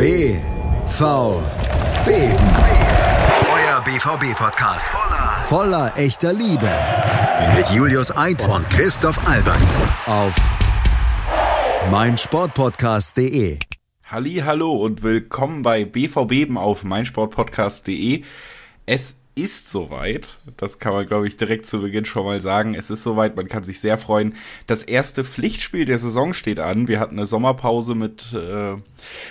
BVB. Euer BVB-Podcast. Voller echter Liebe. Mit Julius Eid und Christoph Albers. Auf meinsportpodcast.de. Hallo und willkommen bei BVB auf meinsportpodcast.de. Es ist soweit. Das kann man, glaube ich, direkt zu Beginn schon mal sagen. Es ist soweit, man kann sich sehr freuen. Das erste Pflichtspiel der Saison steht an. Wir hatten eine Sommerpause mit äh,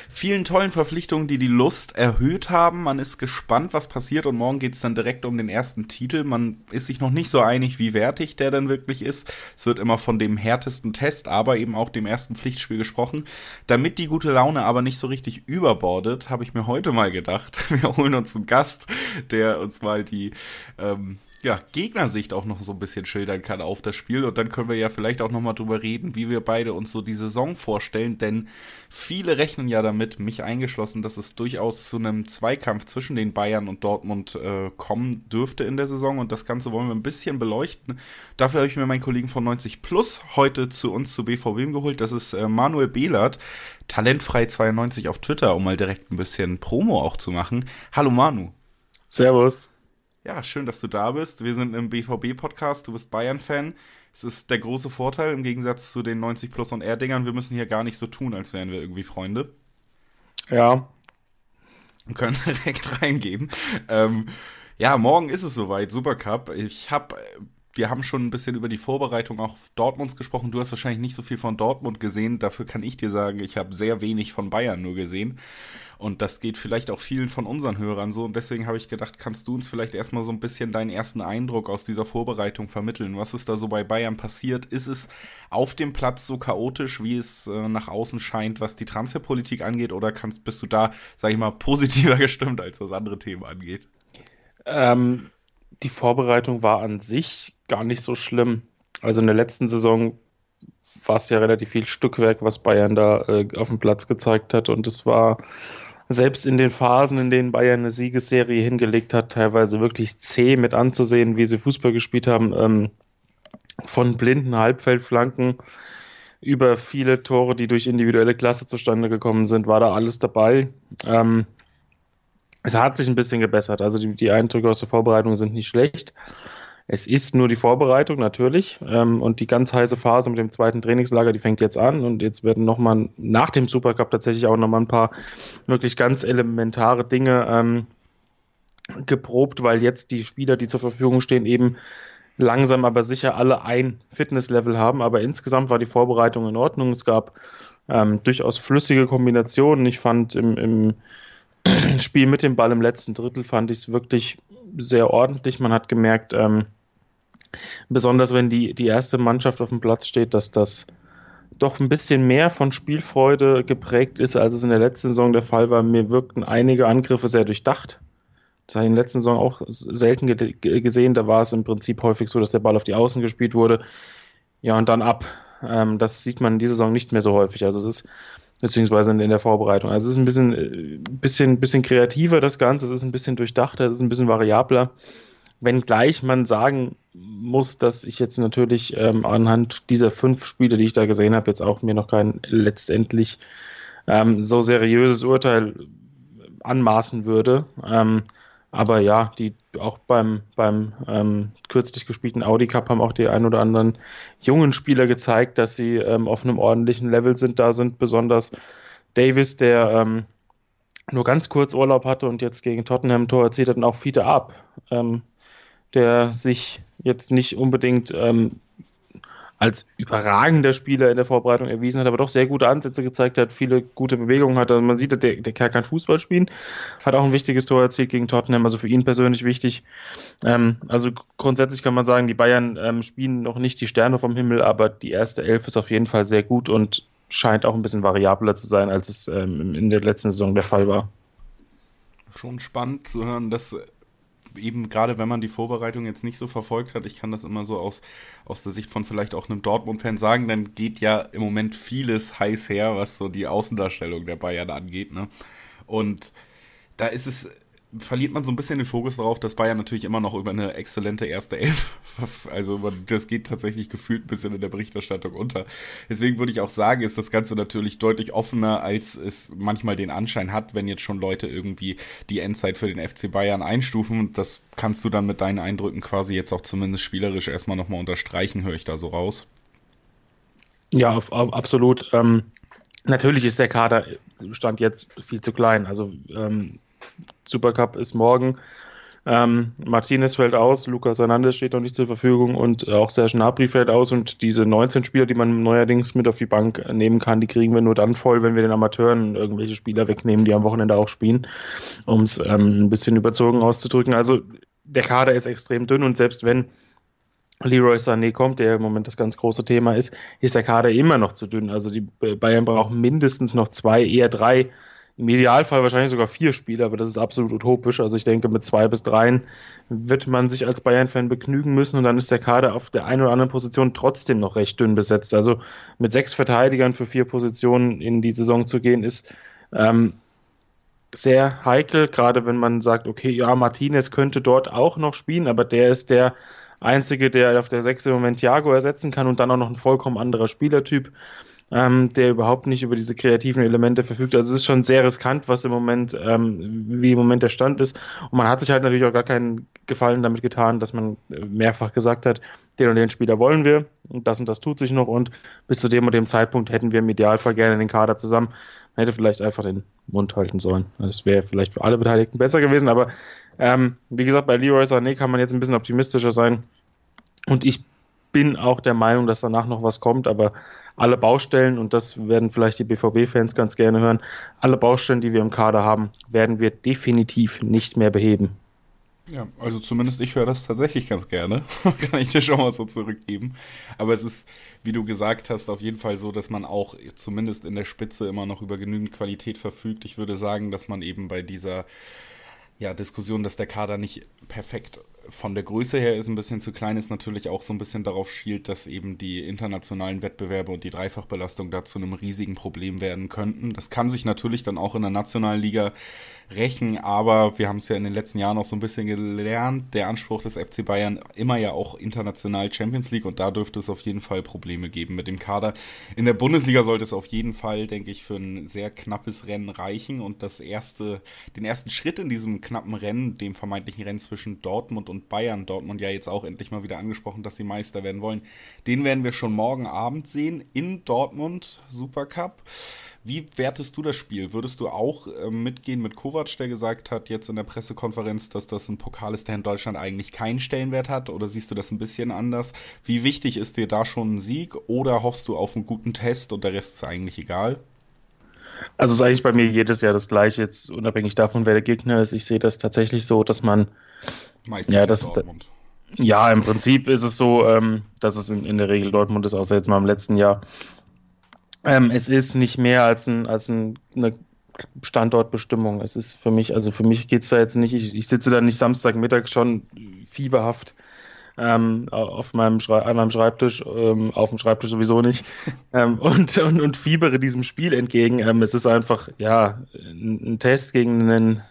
vielen tollen Verpflichtungen, die die Lust erhöht haben. Man ist gespannt, was passiert und morgen geht es dann direkt um den ersten Titel. Man ist sich noch nicht so einig, wie wertig der dann wirklich ist. Es wird immer von dem härtesten Test, aber eben auch dem ersten Pflichtspiel gesprochen. Damit die gute Laune aber nicht so richtig überbordet, habe ich mir heute mal gedacht, wir holen uns einen Gast, der uns mal die ähm, ja, Gegnersicht auch noch so ein bisschen schildern kann auf das Spiel. Und dann können wir ja vielleicht auch nochmal drüber reden, wie wir beide uns so die Saison vorstellen. Denn viele rechnen ja damit, mich eingeschlossen, dass es durchaus zu einem Zweikampf zwischen den Bayern und Dortmund äh, kommen dürfte in der Saison. Und das Ganze wollen wir ein bisschen beleuchten. Dafür habe ich mir meinen Kollegen von 90 Plus heute zu uns zu BVB geholt. Das ist äh, Manuel Behlert, talentfrei92 auf Twitter, um mal direkt ein bisschen Promo auch zu machen. Hallo Manu. Servus. Ja, schön, dass du da bist. Wir sind im BVB-Podcast. Du bist Bayern-Fan. Es ist der große Vorteil im Gegensatz zu den 90 Plus und R-Dingern. Wir müssen hier gar nicht so tun, als wären wir irgendwie Freunde. Ja. Und können direkt reingehen. Ähm, ja, morgen ist es soweit. Supercup. Ich habe wir haben schon ein bisschen über die Vorbereitung auch Dortmunds gesprochen. Du hast wahrscheinlich nicht so viel von Dortmund gesehen. Dafür kann ich dir sagen, ich habe sehr wenig von Bayern nur gesehen. Und das geht vielleicht auch vielen von unseren Hörern so. Und deswegen habe ich gedacht, kannst du uns vielleicht erstmal so ein bisschen deinen ersten Eindruck aus dieser Vorbereitung vermitteln? Was ist da so bei Bayern passiert? Ist es auf dem Platz so chaotisch, wie es äh, nach außen scheint, was die Transferpolitik angeht? Oder kannst, bist du da, sag ich mal, positiver gestimmt, als was andere Themen angeht? Ähm, die Vorbereitung war an sich gar nicht so schlimm. Also in der letzten Saison war es ja relativ viel Stückwerk, was Bayern da äh, auf dem Platz gezeigt hat. Und es war selbst in den Phasen, in denen Bayern eine Siegesserie hingelegt hat, teilweise wirklich zäh mit anzusehen, wie sie Fußball gespielt haben. Ähm, von blinden Halbfeldflanken über viele Tore, die durch individuelle Klasse zustande gekommen sind, war da alles dabei. Ähm, es hat sich ein bisschen gebessert. Also die, die Eindrücke aus der Vorbereitung sind nicht schlecht. Es ist nur die Vorbereitung natürlich ähm, und die ganz heiße Phase mit dem zweiten Trainingslager, die fängt jetzt an und jetzt werden nochmal nach dem Supercup tatsächlich auch nochmal ein paar wirklich ganz elementare Dinge ähm, geprobt, weil jetzt die Spieler, die zur Verfügung stehen, eben langsam aber sicher alle ein Fitnesslevel haben. Aber insgesamt war die Vorbereitung in Ordnung. Es gab ähm, durchaus flüssige Kombinationen. Ich fand im, im Spiel mit dem Ball im letzten Drittel fand ich es wirklich sehr ordentlich. Man hat gemerkt, ähm, Besonders wenn die, die erste Mannschaft auf dem Platz steht, dass das doch ein bisschen mehr von Spielfreude geprägt ist, als es in der letzten Saison der Fall war. Mir wirkten einige Angriffe sehr durchdacht. Das habe ich in der letzten Saison auch selten ge gesehen. Da war es im Prinzip häufig so, dass der Ball auf die Außen gespielt wurde. Ja, und dann ab. Ähm, das sieht man in dieser Saison nicht mehr so häufig. Also es ist, beziehungsweise in der Vorbereitung. Also es ist ein bisschen, äh, bisschen, bisschen kreativer, das Ganze. Es ist ein bisschen durchdachter, es ist ein bisschen variabler. Wenngleich man sagen muss, dass ich jetzt natürlich ähm, anhand dieser fünf Spiele, die ich da gesehen habe, jetzt auch mir noch kein letztendlich ähm, so seriöses Urteil anmaßen würde. Ähm, aber ja, die auch beim, beim ähm, kürzlich gespielten Audi Cup haben auch die ein oder anderen jungen Spieler gezeigt, dass sie ähm, auf einem ordentlichen Level sind. Da sind besonders Davis, der ähm, nur ganz kurz Urlaub hatte und jetzt gegen Tottenham Tor erzielt hat, und auch Fiete Ab. Ähm, der sich jetzt nicht unbedingt ähm, als überragender Spieler in der Vorbereitung erwiesen hat, aber doch sehr gute Ansätze gezeigt hat, viele gute Bewegungen hat. Also man sieht, der, der Kerl kann Fußball spielen, hat auch ein wichtiges Tor erzielt gegen Tottenham, also für ihn persönlich wichtig. Ähm, also grundsätzlich kann man sagen, die Bayern ähm, spielen noch nicht die Sterne vom Himmel, aber die erste Elf ist auf jeden Fall sehr gut und scheint auch ein bisschen variabler zu sein, als es ähm, in der letzten Saison der Fall war. Schon spannend zu hören, dass eben gerade wenn man die Vorbereitung jetzt nicht so verfolgt hat, ich kann das immer so aus, aus der Sicht von vielleicht auch einem Dortmund-Fan sagen, dann geht ja im Moment vieles heiß her, was so die Außendarstellung der Bayern angeht. Ne? Und da ist es verliert man so ein bisschen den Fokus darauf, dass Bayern natürlich immer noch über eine exzellente erste Elf, also das geht tatsächlich gefühlt ein bisschen in der Berichterstattung unter. Deswegen würde ich auch sagen, ist das Ganze natürlich deutlich offener, als es manchmal den Anschein hat, wenn jetzt schon Leute irgendwie die Endzeit für den FC Bayern einstufen. Und das kannst du dann mit deinen Eindrücken quasi jetzt auch zumindest spielerisch erstmal nochmal unterstreichen, höre ich da so raus. Ja, auf, auf, absolut. Ähm, natürlich ist der Kader Stand jetzt viel zu klein. Also ähm, Supercup ist morgen. Ähm, Martinez fällt aus, Lucas Hernandez steht noch nicht zur Verfügung und auch Serge Gnabry fällt aus und diese 19 Spieler, die man neuerdings mit auf die Bank nehmen kann, die kriegen wir nur dann voll, wenn wir den Amateuren irgendwelche Spieler wegnehmen, die am Wochenende auch spielen, um es ähm, ein bisschen überzogen auszudrücken. Also der Kader ist extrem dünn und selbst wenn Leroy Sané kommt, der im Moment das ganz große Thema ist, ist der Kader immer noch zu dünn. Also die Bayern brauchen mindestens noch zwei, eher drei im Idealfall wahrscheinlich sogar vier Spiele, aber das ist absolut utopisch. Also ich denke, mit zwei bis dreien wird man sich als Bayern-Fan begnügen müssen und dann ist der Kader auf der einen oder anderen Position trotzdem noch recht dünn besetzt. Also mit sechs Verteidigern für vier Positionen in die Saison zu gehen, ist ähm, sehr heikel, gerade wenn man sagt, okay, ja, Martinez könnte dort auch noch spielen, aber der ist der Einzige, der auf der sechs im Moment Thiago ersetzen kann und dann auch noch ein vollkommen anderer Spielertyp ähm, der überhaupt nicht über diese kreativen Elemente verfügt. Also es ist schon sehr riskant, was im Moment, ähm, wie im Moment der Stand ist. Und man hat sich halt natürlich auch gar keinen Gefallen damit getan, dass man mehrfach gesagt hat, den und den Spieler wollen wir und das und das tut sich noch und bis zu dem und dem Zeitpunkt hätten wir im Idealfall gerne den Kader zusammen. Man hätte vielleicht einfach den Mund halten sollen. Das wäre vielleicht für alle Beteiligten besser gewesen, aber ähm, wie gesagt, bei Leroy Sané kann man jetzt ein bisschen optimistischer sein und ich bin auch der Meinung, dass danach noch was kommt, aber alle Baustellen, und das werden vielleicht die BVB-Fans ganz gerne hören, alle Baustellen, die wir im Kader haben, werden wir definitiv nicht mehr beheben. Ja, also zumindest ich höre das tatsächlich ganz gerne. Kann ich dir schon mal so zurückgeben. Aber es ist, wie du gesagt hast, auf jeden Fall so, dass man auch zumindest in der Spitze immer noch über genügend Qualität verfügt. Ich würde sagen, dass man eben bei dieser ja, Diskussion, dass der Kader nicht perfekt von der Größe her ist, ein bisschen zu klein ist, natürlich auch so ein bisschen darauf schielt, dass eben die internationalen Wettbewerbe und die Dreifachbelastung da zu einem riesigen Problem werden könnten. Das kann sich natürlich dann auch in der nationalen Liga rächen, aber wir haben es ja in den letzten Jahren auch so ein bisschen gelernt, der Anspruch des FC Bayern immer ja auch international Champions League und da dürfte es auf jeden Fall Probleme geben mit dem Kader. In der Bundesliga sollte es auf jeden Fall, denke ich, für ein sehr knappes Rennen reichen und das erste, den ersten Schritt in diesem knappen Rennen, dem vermeintlichen Rennen zwischen Dortmund und Bayern, Dortmund ja jetzt auch endlich mal wieder angesprochen, dass sie Meister werden wollen, den werden wir schon morgen Abend sehen in Dortmund Supercup. Wie wertest du das Spiel? Würdest du auch äh, mitgehen mit Kovac, der gesagt hat jetzt in der Pressekonferenz, dass das ein Pokal ist, der in Deutschland eigentlich keinen Stellenwert hat? Oder siehst du das ein bisschen anders? Wie wichtig ist dir da schon ein Sieg? Oder hoffst du auf einen guten Test und der Rest ist eigentlich egal? Also es ist eigentlich bei mir jedes Jahr das gleiche, jetzt unabhängig davon, wer der Gegner ist. Ich sehe das tatsächlich so, dass man Meistens ja, das, Dortmund. Ja, im Prinzip ist es so, ähm, dass es in, in, der Regel Dortmund ist, außer jetzt mal im letzten Jahr. Ähm, es ist nicht mehr als, ein, als ein, eine Standortbestimmung. Es ist für mich, also für mich geht es da jetzt nicht, ich, ich, sitze da nicht Samstagmittag schon fieberhaft ähm, auf meinem an meinem Schreibtisch, ähm, auf dem Schreibtisch sowieso nicht, ähm, und, und, und fiebere diesem Spiel entgegen. Ähm, es ist einfach, ja, ein, ein Test gegen einen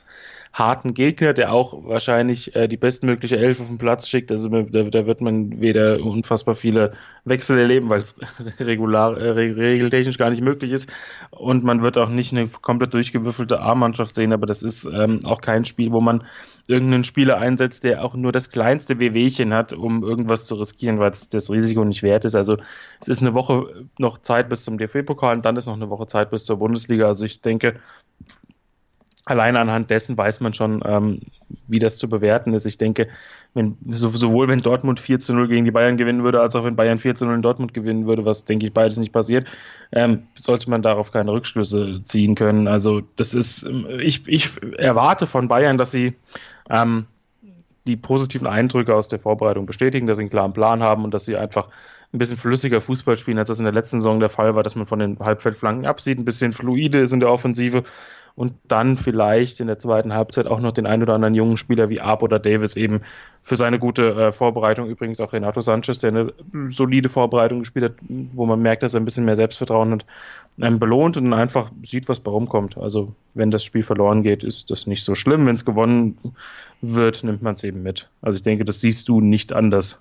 harten Gegner, der auch wahrscheinlich äh, die bestmögliche Elf auf den Platz schickt. Also da, da wird man weder unfassbar viele Wechsel erleben, weil es regular, äh, regeltechnisch gar nicht möglich ist. Und man wird auch nicht eine komplett durchgewürfelte A-Mannschaft sehen, aber das ist ähm, auch kein Spiel, wo man irgendeinen Spieler einsetzt, der auch nur das kleinste Wehwehchen hat, um irgendwas zu riskieren, weil es das Risiko nicht wert ist. Also es ist eine Woche noch Zeit bis zum DFB-Pokal und dann ist noch eine Woche Zeit bis zur Bundesliga. Also ich denke, alleine anhand dessen weiß man schon, ähm, wie das zu bewerten ist. Ich denke, wenn, sowohl wenn Dortmund 4 zu 0 gegen die Bayern gewinnen würde, als auch wenn Bayern 4 zu 0 in Dortmund gewinnen würde, was denke ich beides nicht passiert, ähm, sollte man darauf keine Rückschlüsse ziehen können. Also das ist, ähm, ich, ich erwarte von Bayern, dass sie ähm, die positiven Eindrücke aus der Vorbereitung bestätigen, dass sie einen klaren Plan haben und dass sie einfach ein bisschen flüssiger Fußball spielen, als das in der letzten Saison der Fall war, dass man von den Halbfeldflanken absieht, ein bisschen fluide ist in der Offensive und dann vielleicht in der zweiten Halbzeit auch noch den ein oder anderen jungen Spieler wie Arp oder Davis eben für seine gute äh, Vorbereitung. Übrigens auch Renato Sanchez, der eine solide Vorbereitung gespielt hat, wo man merkt, dass er ein bisschen mehr Selbstvertrauen hat, ähm, belohnt und einfach sieht, was bei rumkommt. Also wenn das Spiel verloren geht, ist das nicht so schlimm. Wenn es gewonnen wird, nimmt man es eben mit. Also ich denke, das siehst du nicht anders.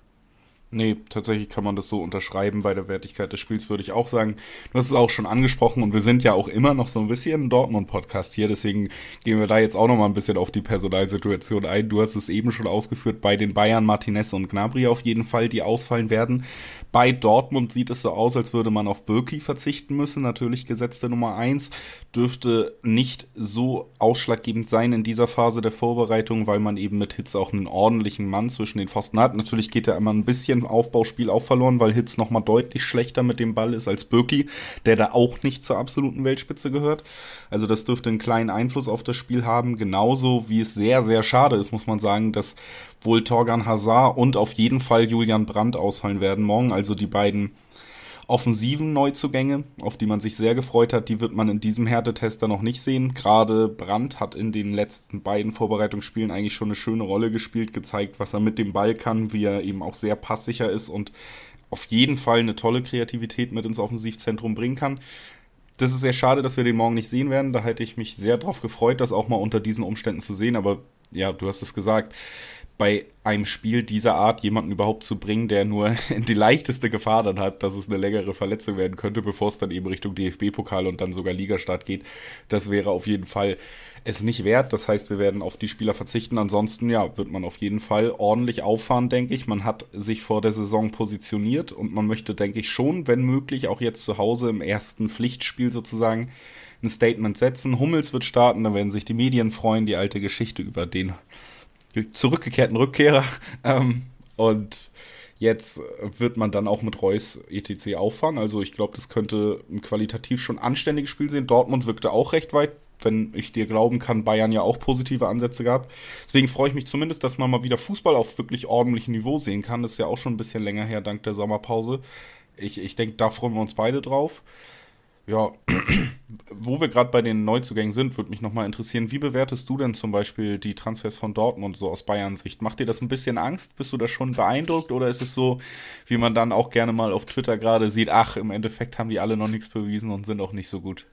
Nee, tatsächlich kann man das so unterschreiben. Bei der Wertigkeit des Spiels würde ich auch sagen. Du hast es auch schon angesprochen und wir sind ja auch immer noch so ein bisschen ein Dortmund-Podcast hier. Deswegen gehen wir da jetzt auch noch mal ein bisschen auf die Personalsituation ein. Du hast es eben schon ausgeführt bei den Bayern, Martinez und Gnabry auf jeden Fall, die ausfallen werden. Bei Dortmund sieht es so aus, als würde man auf Birki verzichten müssen. Natürlich gesetzte Nummer eins dürfte nicht so ausschlaggebend sein in dieser Phase der Vorbereitung, weil man eben mit Hitz auch einen ordentlichen Mann zwischen den Pfosten hat. Natürlich geht er immer ein bisschen im Aufbauspiel auch verloren, weil Hitz nochmal deutlich schlechter mit dem Ball ist als Birki, der da auch nicht zur absoluten Weltspitze gehört. Also das dürfte einen kleinen Einfluss auf das Spiel haben, genauso wie es sehr, sehr schade ist, muss man sagen, dass wohl Torgan Hazard und auf jeden Fall Julian Brandt ausfallen werden morgen. Also die beiden offensiven Neuzugänge, auf die man sich sehr gefreut hat, die wird man in diesem Härtetester noch nicht sehen. Gerade Brandt hat in den letzten beiden Vorbereitungsspielen eigentlich schon eine schöne Rolle gespielt, gezeigt, was er mit dem Ball kann, wie er eben auch sehr passsicher ist und auf jeden Fall eine tolle Kreativität mit ins Offensivzentrum bringen kann. Das ist sehr schade, dass wir den morgen nicht sehen werden. Da hätte ich mich sehr drauf gefreut, das auch mal unter diesen Umständen zu sehen. Aber ja, du hast es gesagt bei einem Spiel dieser Art jemanden überhaupt zu bringen, der nur die leichteste Gefahr dann hat, dass es eine längere Verletzung werden könnte, bevor es dann eben Richtung DFB-Pokal und dann sogar Ligastart geht. Das wäre auf jeden Fall es nicht wert. Das heißt, wir werden auf die Spieler verzichten. Ansonsten, ja, wird man auf jeden Fall ordentlich auffahren, denke ich. Man hat sich vor der Saison positioniert und man möchte, denke ich, schon, wenn möglich, auch jetzt zu Hause im ersten Pflichtspiel sozusagen ein Statement setzen. Hummels wird starten, da werden sich die Medien freuen, die alte Geschichte über den zurückgekehrten Rückkehrer. Ähm, und jetzt wird man dann auch mit Reus ETC auffahren. Also ich glaube, das könnte ein qualitativ schon anständiges Spiel sein. Dortmund wirkte auch recht weit. Wenn ich dir glauben kann, Bayern ja auch positive Ansätze gehabt. Deswegen freue ich mich zumindest, dass man mal wieder Fußball auf wirklich ordentlichem Niveau sehen kann. Das ist ja auch schon ein bisschen länger her, dank der Sommerpause. Ich, ich denke, da freuen wir uns beide drauf. Ja, wo wir gerade bei den Neuzugängen sind, würde mich nochmal interessieren, wie bewertest du denn zum Beispiel die Transfers von Dortmund so aus Bayerns Sicht? Macht dir das ein bisschen Angst? Bist du da schon beeindruckt oder ist es so, wie man dann auch gerne mal auf Twitter gerade sieht, ach, im Endeffekt haben die alle noch nichts bewiesen und sind auch nicht so gut?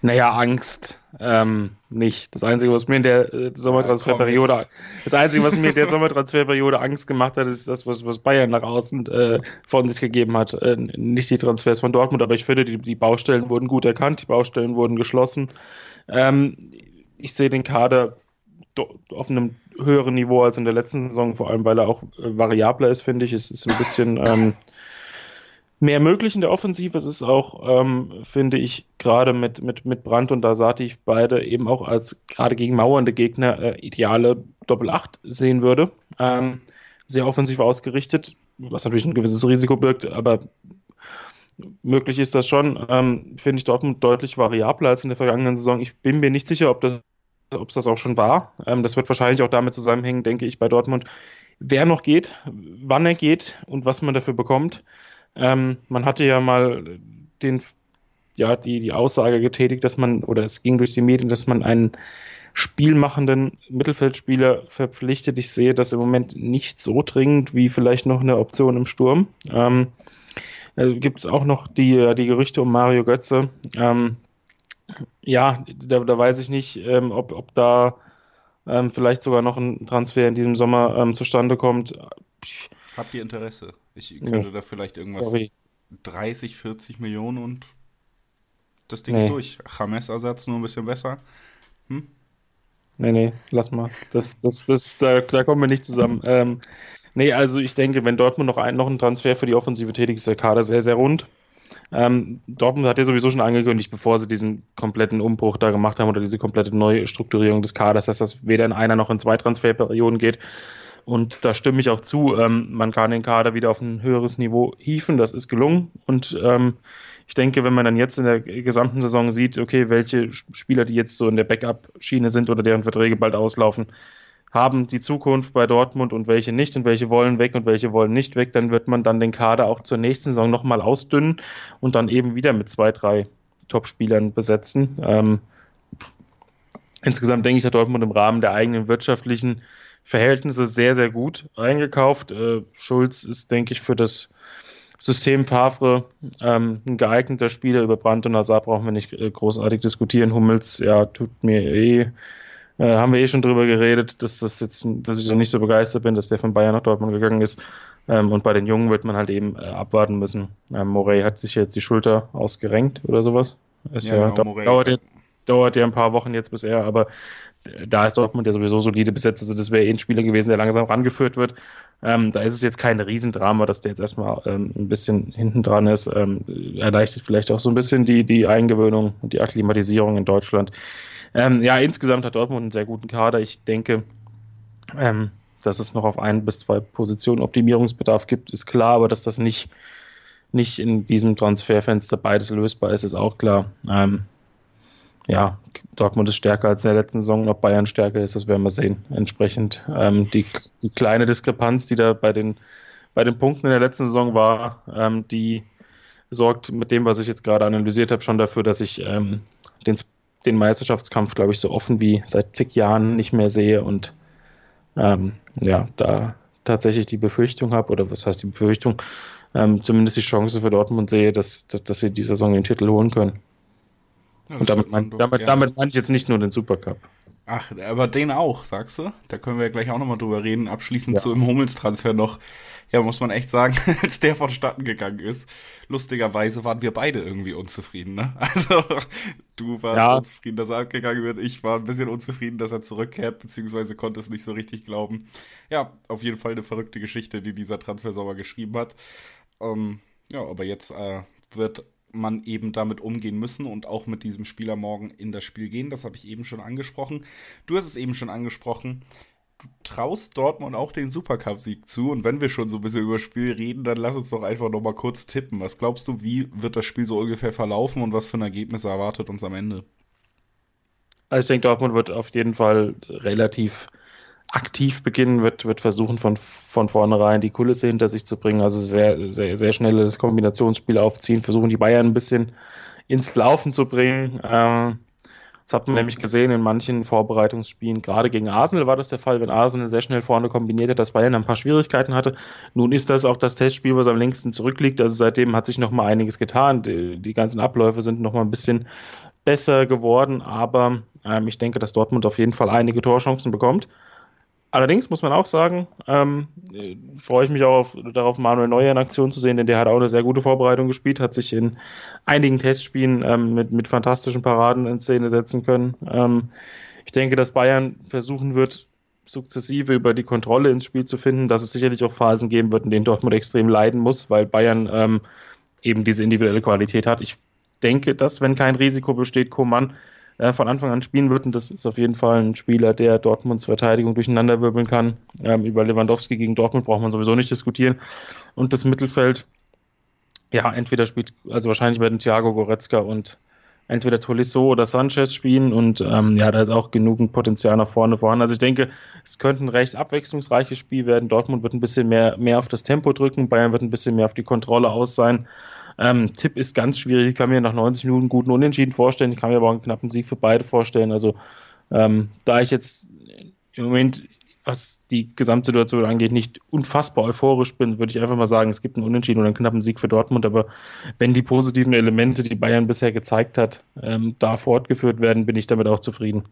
Naja, Angst ähm, nicht. Das Einzige, was mir in der äh, Sommertransferperiode, ja, das Einzige, was mir in der Sommertransferperiode Angst gemacht hat, ist das, was, was Bayern nach außen äh, von sich gegeben hat. Äh, nicht die Transfers von Dortmund, aber ich finde, die, die Baustellen wurden gut erkannt, die Baustellen wurden geschlossen. Ähm, ich sehe den Kader auf einem höheren Niveau als in der letzten Saison, vor allem weil er auch äh, variabler ist, finde ich. Es ist ein bisschen ähm, mehr möglich in der Offensive. Es ist auch, ähm, finde ich, gerade mit, mit, mit Brandt und Dasati beide eben auch als gerade gegen mauernde Gegner äh, ideale Doppel-8 sehen würde. Ähm, sehr offensiv ausgerichtet, was natürlich ein gewisses Risiko birgt, aber möglich ist das schon. Ähm, finde ich Dortmund deutlich variabler als in der vergangenen Saison. Ich bin mir nicht sicher, ob das ob es das auch schon war. Ähm, das wird wahrscheinlich auch damit zusammenhängen, denke ich, bei Dortmund, wer noch geht, wann er geht und was man dafür bekommt. Ähm, man hatte ja mal den, ja, die, die Aussage getätigt, dass man, oder es ging durch die Medien, dass man einen spielmachenden Mittelfeldspieler verpflichtet. Ich sehe das im Moment nicht so dringend wie vielleicht noch eine Option im Sturm. Ähm, äh, Gibt es auch noch die, die Gerüchte um Mario Götze. Ähm, ja, da, da, weiß ich nicht, ähm, ob, ob da ähm, vielleicht sogar noch ein Transfer in diesem Sommer ähm, zustande kommt. Habt ihr Interesse? Ich könnte nee. da vielleicht irgendwas Sorry. 30, 40 Millionen und das Ding nee. ist durch. James-Ersatz nur ein bisschen besser. Hm? Nee, nee, lass mal. Das, das, das, da, da kommen wir nicht zusammen. Ähm, nee, also ich denke, wenn Dortmund noch, ein, noch einen Transfer für die Offensive tätig ist, der Kader sehr, sehr rund. Ähm, Dortmund hat ja sowieso schon angekündigt, bevor sie diesen kompletten Umbruch da gemacht haben oder diese komplette Neustrukturierung des Kaders, dass das weder in einer noch in zwei Transferperioden geht, und da stimme ich auch zu. Ähm, man kann den Kader wieder auf ein höheres Niveau hieven. Das ist gelungen. Und ähm, ich denke, wenn man dann jetzt in der gesamten Saison sieht, okay, welche Spieler, die jetzt so in der Backup-Schiene sind oder deren Verträge bald auslaufen, haben die Zukunft bei Dortmund und welche nicht und welche wollen weg und welche wollen nicht weg, dann wird man dann den Kader auch zur nächsten Saison nochmal ausdünnen und dann eben wieder mit zwei, drei Top-Spielern besetzen. Ähm, insgesamt denke ich, hat Dortmund im Rahmen der eigenen wirtschaftlichen Verhältnisse sehr, sehr gut eingekauft. Äh, Schulz ist, denke ich, für das System Favre ähm, ein geeigneter Spieler. Über Brandt und Hazard brauchen wir nicht äh, großartig diskutieren. Hummels, ja, tut mir eh äh, haben wir eh schon drüber geredet, dass das jetzt, dass ich da nicht so begeistert bin, dass der von Bayern nach Dortmund gegangen ist. Ähm, und bei den Jungen wird man halt eben äh, abwarten müssen. Ähm, Morey hat sich jetzt die Schulter ausgerenkt oder sowas. Ist ja, ja genau, dauert, ja, dauert ja ein paar Wochen jetzt bis er, aber da ist Dortmund ja sowieso solide besetzt. Also das wäre eh ein Spieler gewesen, der langsam rangeführt wird. Ähm, da ist es jetzt kein Riesendrama, dass der jetzt erstmal ähm, ein bisschen hinten dran ist. Ähm, erleichtert vielleicht auch so ein bisschen die, die Eingewöhnung und die Akklimatisierung in Deutschland. Ähm, ja, insgesamt hat Dortmund einen sehr guten Kader. Ich denke, ähm, dass es noch auf ein bis zwei Positionen Optimierungsbedarf gibt, ist klar, aber dass das nicht, nicht in diesem Transferfenster beides lösbar ist, ist auch klar. Ähm, ja, Dortmund ist stärker als in der letzten Saison. Ob Bayern stärker ist, das werden wir sehen. Entsprechend ähm, die, die, kleine Diskrepanz, die da bei den, bei den Punkten in der letzten Saison war, ähm, die sorgt mit dem, was ich jetzt gerade analysiert habe, schon dafür, dass ich ähm, den den Meisterschaftskampf, glaube ich, so offen wie seit zig Jahren nicht mehr sehe und ähm, ja, da tatsächlich die Befürchtung habe, oder was heißt die Befürchtung, ähm, zumindest die Chance für Dortmund sehe, dass, dass, dass sie die Saison den Titel holen können. Ja, und damit, mein, damit, damit meine ich jetzt nicht nur den Supercup. Ach, aber den auch, sagst du? Da können wir ja gleich auch nochmal drüber reden. Abschließend ja. zu im Hummels-Transfer noch. Ja, muss man echt sagen, als der vonstatten gegangen ist, lustigerweise waren wir beide irgendwie unzufrieden, ne? Also, du warst ja. unzufrieden, dass er abgegangen wird. Ich war ein bisschen unzufrieden, dass er zurückkehrt, beziehungsweise konnte es nicht so richtig glauben. Ja, auf jeden Fall eine verrückte Geschichte, die dieser Transfer sauber geschrieben hat. Ähm, ja, aber jetzt äh, wird man eben damit umgehen müssen und auch mit diesem Spieler morgen in das Spiel gehen. Das habe ich eben schon angesprochen. Du hast es eben schon angesprochen. Du traust Dortmund auch den Supercup-Sieg zu. Und wenn wir schon so ein bisschen über das Spiel reden, dann lass uns doch einfach nochmal kurz tippen. Was glaubst du, wie wird das Spiel so ungefähr verlaufen und was für ein Ergebnis erwartet uns am Ende? Also ich denke, Dortmund wird auf jeden Fall relativ aktiv beginnen, wird, wird versuchen, von, von vornherein die Kulisse hinter sich zu bringen. Also sehr, sehr, sehr schnelles Kombinationsspiel aufziehen, versuchen die Bayern ein bisschen ins Laufen zu bringen. Ähm, das hat man nämlich gesehen in manchen Vorbereitungsspielen. Gerade gegen Arsenal war das der Fall, wenn Arsenal sehr schnell vorne kombiniert hat, dass Bayern ein paar Schwierigkeiten hatte. Nun ist das auch das Testspiel, was am längsten zurückliegt. Also seitdem hat sich noch mal einiges getan. Die, die ganzen Abläufe sind noch mal ein bisschen besser geworden. Aber ähm, ich denke, dass Dortmund auf jeden Fall einige Torchancen bekommt. Allerdings muss man auch sagen, ähm, freue ich mich auch auf, darauf, Manuel Neuer in Aktion zu sehen, denn der hat auch eine sehr gute Vorbereitung gespielt, hat sich in einigen Testspielen ähm, mit, mit fantastischen Paraden in Szene setzen können. Ähm, ich denke, dass Bayern versuchen wird, sukzessive über die Kontrolle ins Spiel zu finden, dass es sicherlich auch Phasen geben wird, in denen Dortmund extrem leiden muss, weil Bayern ähm, eben diese individuelle Qualität hat. Ich denke, dass, wenn kein Risiko besteht, Koman äh, von Anfang an spielen wird. Und das ist auf jeden Fall ein Spieler, der Dortmunds Verteidigung durcheinanderwirbeln kann. Ähm, über Lewandowski gegen Dortmund braucht man sowieso nicht diskutieren. Und das Mittelfeld, ja, entweder spielt, also wahrscheinlich werden Thiago Goretzka und entweder Tolisso oder Sanchez spielen und ähm, ja, da ist auch genügend Potenzial nach vorne vorhanden. Also ich denke, es könnte ein recht abwechslungsreiches Spiel werden. Dortmund wird ein bisschen mehr, mehr auf das Tempo drücken, Bayern wird ein bisschen mehr auf die Kontrolle aus sein. Ähm, Tipp ist ganz schwierig. Ich kann mir nach 90 Minuten einen guten Unentschieden vorstellen. Ich kann mir aber auch einen knappen Sieg für beide vorstellen. Also, ähm, da ich jetzt im Moment, was die Gesamtsituation angeht, nicht unfassbar euphorisch bin, würde ich einfach mal sagen, es gibt einen Unentschieden und einen knappen Sieg für Dortmund. Aber wenn die positiven Elemente, die Bayern bisher gezeigt hat, ähm, da fortgeführt werden, bin ich damit auch zufrieden.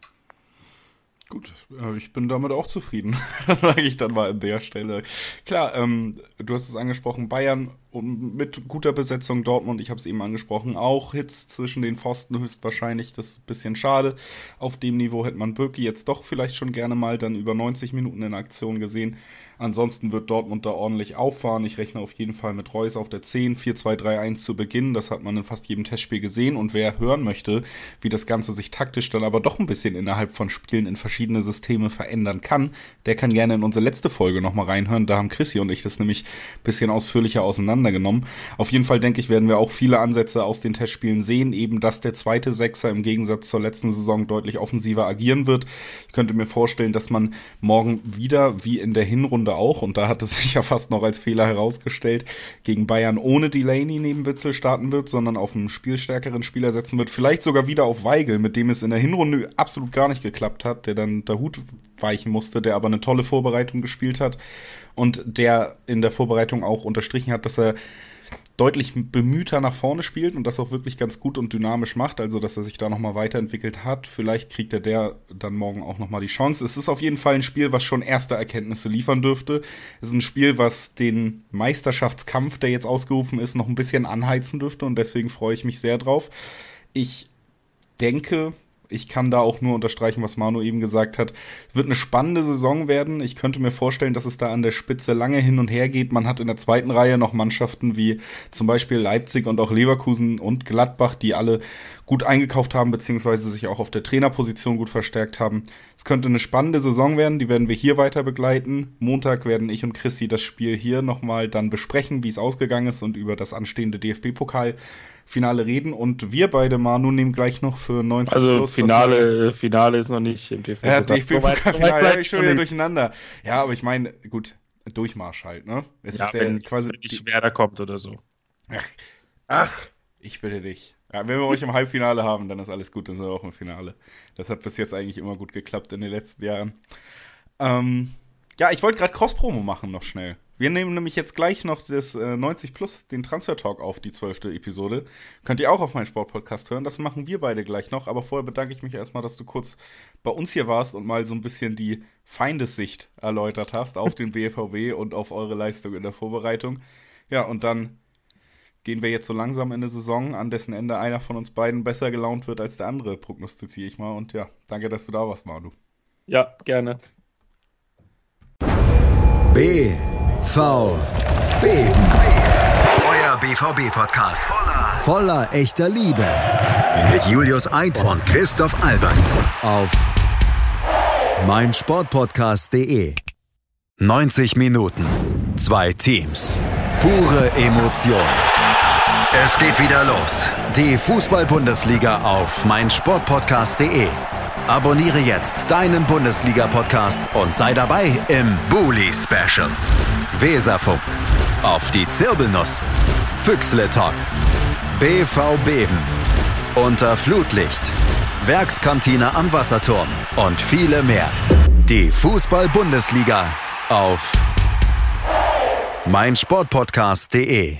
Gut, äh, ich bin damit auch zufrieden, sage ich dann mal an der Stelle. Klar, ähm, du hast es angesprochen, Bayern mit guter Besetzung Dortmund, ich habe es eben angesprochen, auch Hits zwischen den Pfosten höchstwahrscheinlich, das ist ein bisschen schade. Auf dem Niveau hätte man Birki jetzt doch vielleicht schon gerne mal dann über 90 Minuten in Aktion gesehen. Ansonsten wird Dortmund da ordentlich auffahren. Ich rechne auf jeden Fall mit Reus auf der 10, 4-2-3-1 zu Beginn. Das hat man in fast jedem Testspiel gesehen. Und wer hören möchte, wie das Ganze sich taktisch dann aber doch ein bisschen innerhalb von Spielen in verschiedene Systeme verändern kann, der kann gerne in unsere letzte Folge nochmal reinhören. Da haben Chrissy und ich das nämlich ein bisschen ausführlicher auseinander auseinandergenommen. Auf jeden Fall denke ich, werden wir auch viele Ansätze aus den Testspielen sehen, eben dass der zweite Sechser im Gegensatz zur letzten Saison deutlich offensiver agieren wird. Ich könnte mir vorstellen, dass man morgen wieder, wie in der Hinrunde auch, und da hat es sich ja fast noch als Fehler herausgestellt, gegen Bayern ohne Delaney neben Witzel starten wird, sondern auf einen spielstärkeren Spieler setzen wird. Vielleicht sogar wieder auf Weigel, mit dem es in der Hinrunde absolut gar nicht geklappt hat, der dann der Hut weichen musste, der aber eine tolle Vorbereitung gespielt hat und der in der Vorbereitung auch unterstrichen hat, dass er deutlich bemühter nach vorne spielt und das auch wirklich ganz gut und dynamisch macht, also dass er sich da nochmal weiterentwickelt hat. Vielleicht kriegt er der dann morgen auch nochmal die Chance. Es ist auf jeden Fall ein Spiel, was schon erste Erkenntnisse liefern dürfte. Es ist ein Spiel, was den Meisterschaftskampf, der jetzt ausgerufen ist, noch ein bisschen anheizen dürfte und deswegen freue ich mich sehr drauf. Ich denke, ich kann da auch nur unterstreichen, was Manu eben gesagt hat. Es wird eine spannende Saison werden. Ich könnte mir vorstellen, dass es da an der Spitze lange hin und her geht. Man hat in der zweiten Reihe noch Mannschaften wie zum Beispiel Leipzig und auch Leverkusen und Gladbach, die alle gut eingekauft haben, beziehungsweise sich auch auf der Trainerposition gut verstärkt haben. Es könnte eine spannende Saison werden, die werden wir hier weiter begleiten. Montag werden ich und Chrissy das Spiel hier nochmal dann besprechen, wie es ausgegangen ist und über das anstehende DFB-Pokal Finale reden. Und wir beide, Manu, nehmen gleich noch für 90 Also plus Finale, Finale ist noch nicht im DFB. Ja, DFB-Finale so ich schon wieder durcheinander. Ja, aber ich meine, gut, Durchmarsch halt, ne? Es ja, ist der, wenn quasi nicht Werder kommt oder so. Ach, ach, ich bitte dich. Ja, wenn wir euch im Halbfinale haben, dann ist alles gut, dann sind wir auch im Finale. Das hat bis jetzt eigentlich immer gut geklappt in den letzten Jahren. Ähm, ja, ich wollte gerade Cross-Promo machen noch schnell. Wir nehmen nämlich jetzt gleich noch das äh, 90 Plus, den Transfer Talk auf, die zwölfte Episode. Könnt ihr auch auf meinem Sportpodcast hören. Das machen wir beide gleich noch. Aber vorher bedanke ich mich erstmal, dass du kurz bei uns hier warst und mal so ein bisschen die Feindessicht erläutert hast auf den BVB und auf eure Leistung in der Vorbereitung. Ja, und dann gehen wir jetzt so langsam in eine Saison, an dessen Ende einer von uns beiden besser gelaunt wird als der andere, prognostiziere ich mal. Und ja, danke, dass du da warst, Manu. Ja, gerne. B V B. Euer BVB-Podcast. Voller echter Liebe. Mit Julius Eid und Christoph Albers. Auf meinsportpodcast.de. 90 Minuten. Zwei Teams. Pure Emotion. Es geht wieder los. Die Fußball-Bundesliga auf meinsportpodcast.de. Abonniere jetzt deinen Bundesliga-Podcast und sei dabei im Bully Special. Weserfunk. Auf die Zirbelnuss. Füchsle Talk. BV Beben. Unter Flutlicht. Werkskantine am Wasserturm. Und viele mehr. Die Fußball-Bundesliga auf meinsportpodcast.de